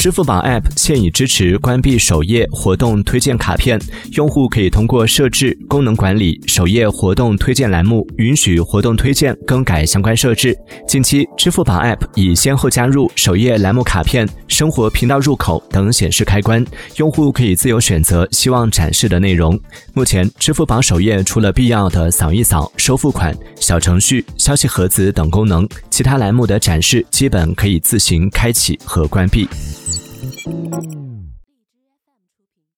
支付宝 App 现已支持关闭首页活动推荐卡片，用户可以通过设置、功能管理首页活动推荐栏目，允许活动推荐更改相关设置。近期，支付宝 App 已先后加入首页栏目卡片、生活频道入口等显示开关，用户可以自由选择希望展示的内容。目前，支付宝首页除了必要的扫一扫、收付款、小程序、消息盒子等功能，其他栏目的展示基本可以自行开启和关闭。Música